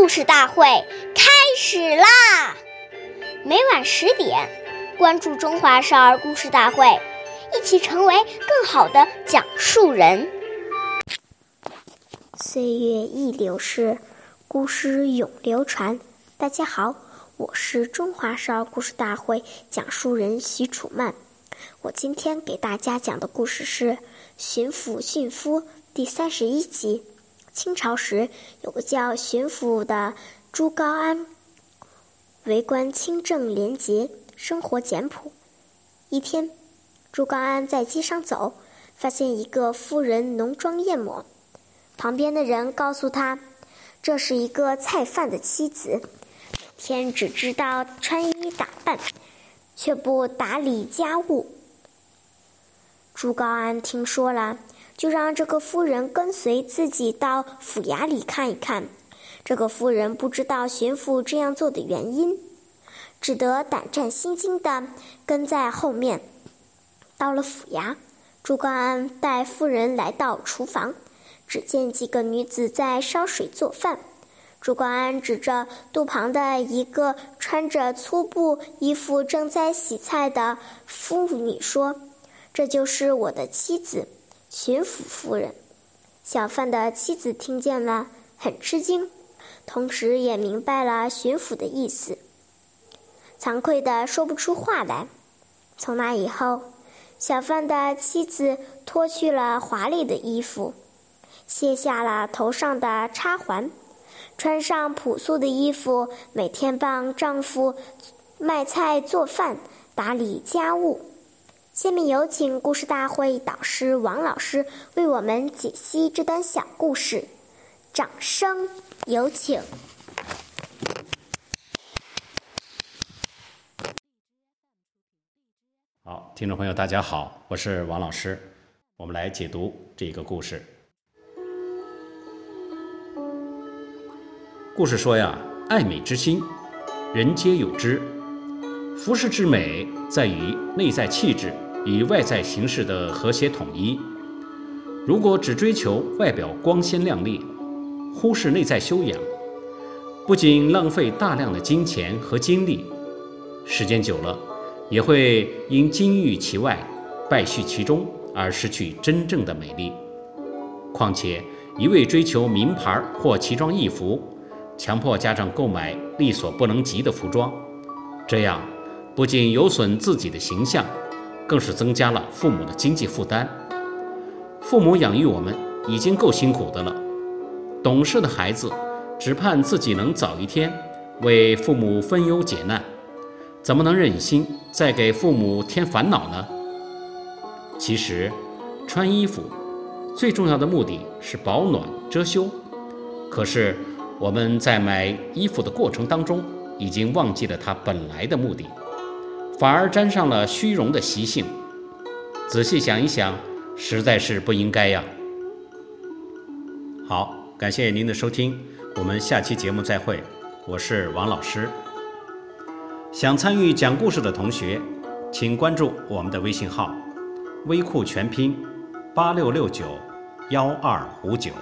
故事大会开始啦！每晚十点，关注《中华少儿故事大会》，一起成为更好的讲述人。岁月易流逝，故事永流传。大家好，我是中华少儿故事大会讲述人许楚曼。我今天给大家讲的故事是《巡抚驯夫》第三十一集。清朝时，有个叫巡抚的朱高安，为官清正廉洁，生活简朴。一天，朱高安在街上走，发现一个妇人浓妆艳抹。旁边的人告诉他，这是一个菜贩的妻子，每天只知道穿衣打扮，却不打理家务。朱高安听说了。就让这个夫人跟随自己到府衙里看一看。这个夫人不知道巡抚这样做的原因，只得胆战心惊地跟在后面。到了府衙，朱高安带夫人来到厨房，只见几个女子在烧水做饭。朱高安指着肚旁的一个穿着粗布衣服正在洗菜的妇女说：“这就是我的妻子。”巡抚夫人，小贩的妻子听见了，很吃惊，同时也明白了巡抚的意思，惭愧的说不出话来。从那以后，小贩的妻子脱去了华丽的衣服，卸下了头上的插环，穿上朴素的衣服，每天帮丈夫卖菜、做饭、打理家务。下面有请故事大会导师王老师为我们解析这段小故事，掌声有请。好，听众朋友，大家好，我是王老师，我们来解读这个故事。故事说呀，爱美之心，人皆有之。服饰之美，在于内在气质与外在形式的和谐统一。如果只追求外表光鲜亮丽，忽视内在修养，不仅浪费大量的金钱和精力，时间久了，也会因金玉其外，败絮其中而失去真正的美丽。况且，一味追求名牌或奇装异服，强迫家长购买力所不能及的服装，这样。不仅有损自己的形象，更是增加了父母的经济负担。父母养育我们已经够辛苦的了，懂事的孩子只盼自己能早一天为父母分忧解难，怎么能忍心再给父母添烦恼呢？其实，穿衣服最重要的目的是保暖遮羞，可是我们在买衣服的过程当中，已经忘记了它本来的目的。反而沾上了虚荣的习性，仔细想一想，实在是不应该呀。好，感谢您的收听，我们下期节目再会，我是王老师。想参与讲故事的同学，请关注我们的微信号“微库全拼八六六九幺二五九”。